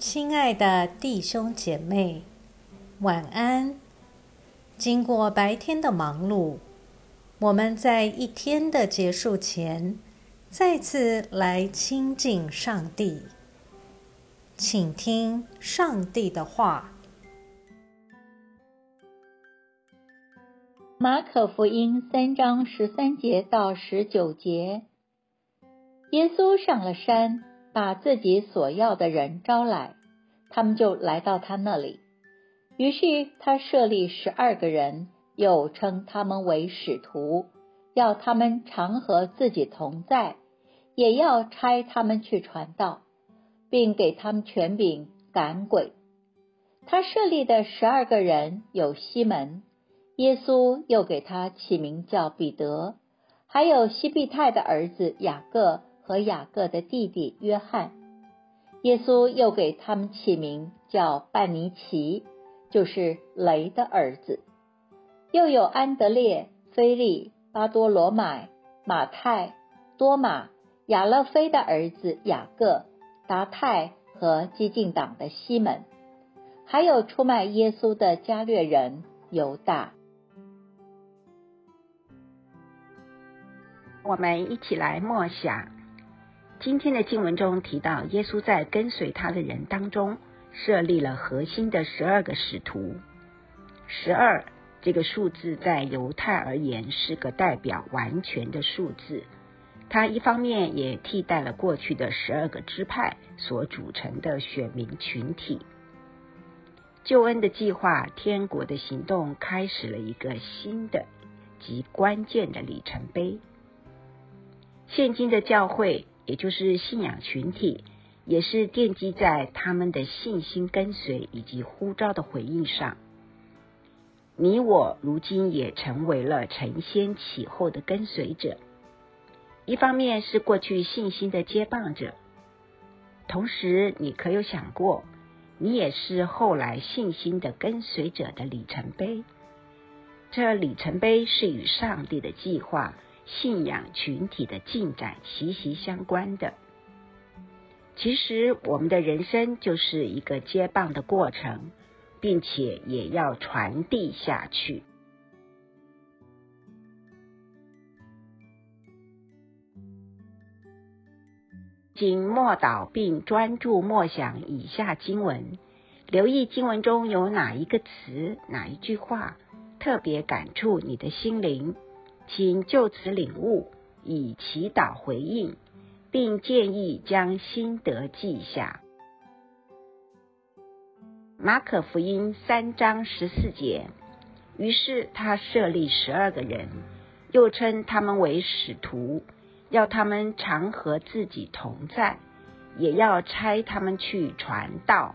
亲爱的弟兄姐妹，晚安。经过白天的忙碌，我们在一天的结束前，再次来亲近上帝，请听上帝的话。马可福音三章十三节到十九节，耶稣上了山。把自己所要的人招来，他们就来到他那里。于是他设立十二个人，又称他们为使徒，要他们常和自己同在，也要差他们去传道，并给他们权柄赶鬼。他设立的十二个人有西门，耶稣又给他起名叫彼得，还有西庇太的儿子雅各。和雅各的弟弟约翰，耶稣又给他们起名叫半尼奇，就是雷的儿子。又有安德烈、菲利、巴多罗买、马太、多马、亚勒菲的儿子雅各、达泰和激进党的西门，还有出卖耶稣的加略人犹大。我们一起来默想。今天的经文中提到，耶稣在跟随他的人当中设立了核心的十二个使徒。十二这个数字在犹太而言是个代表完全的数字，它一方面也替代了过去的十二个支派所组成的选民群体。救恩的计划，天国的行动开始了一个新的及关键的里程碑。现今的教会。也就是信仰群体，也是奠基在他们的信心跟随以及呼召的回应上。你我如今也成为了承先启后的跟随者，一方面是过去信心的接棒者，同时你可有想过，你也是后来信心的跟随者的里程碑？这里程碑是与上帝的计划。信仰群体的进展息息相关的。其实，我们的人生就是一个接棒的过程，并且也要传递下去。请默祷并专注默想以下经文，留意经文中有哪一个词、哪一句话特别感触你的心灵。请就此领悟，以祈祷回应，并建议将心得记下。马可福音三章十四节。于是他设立十二个人，又称他们为使徒，要他们常和自己同在，也要差他们去传道。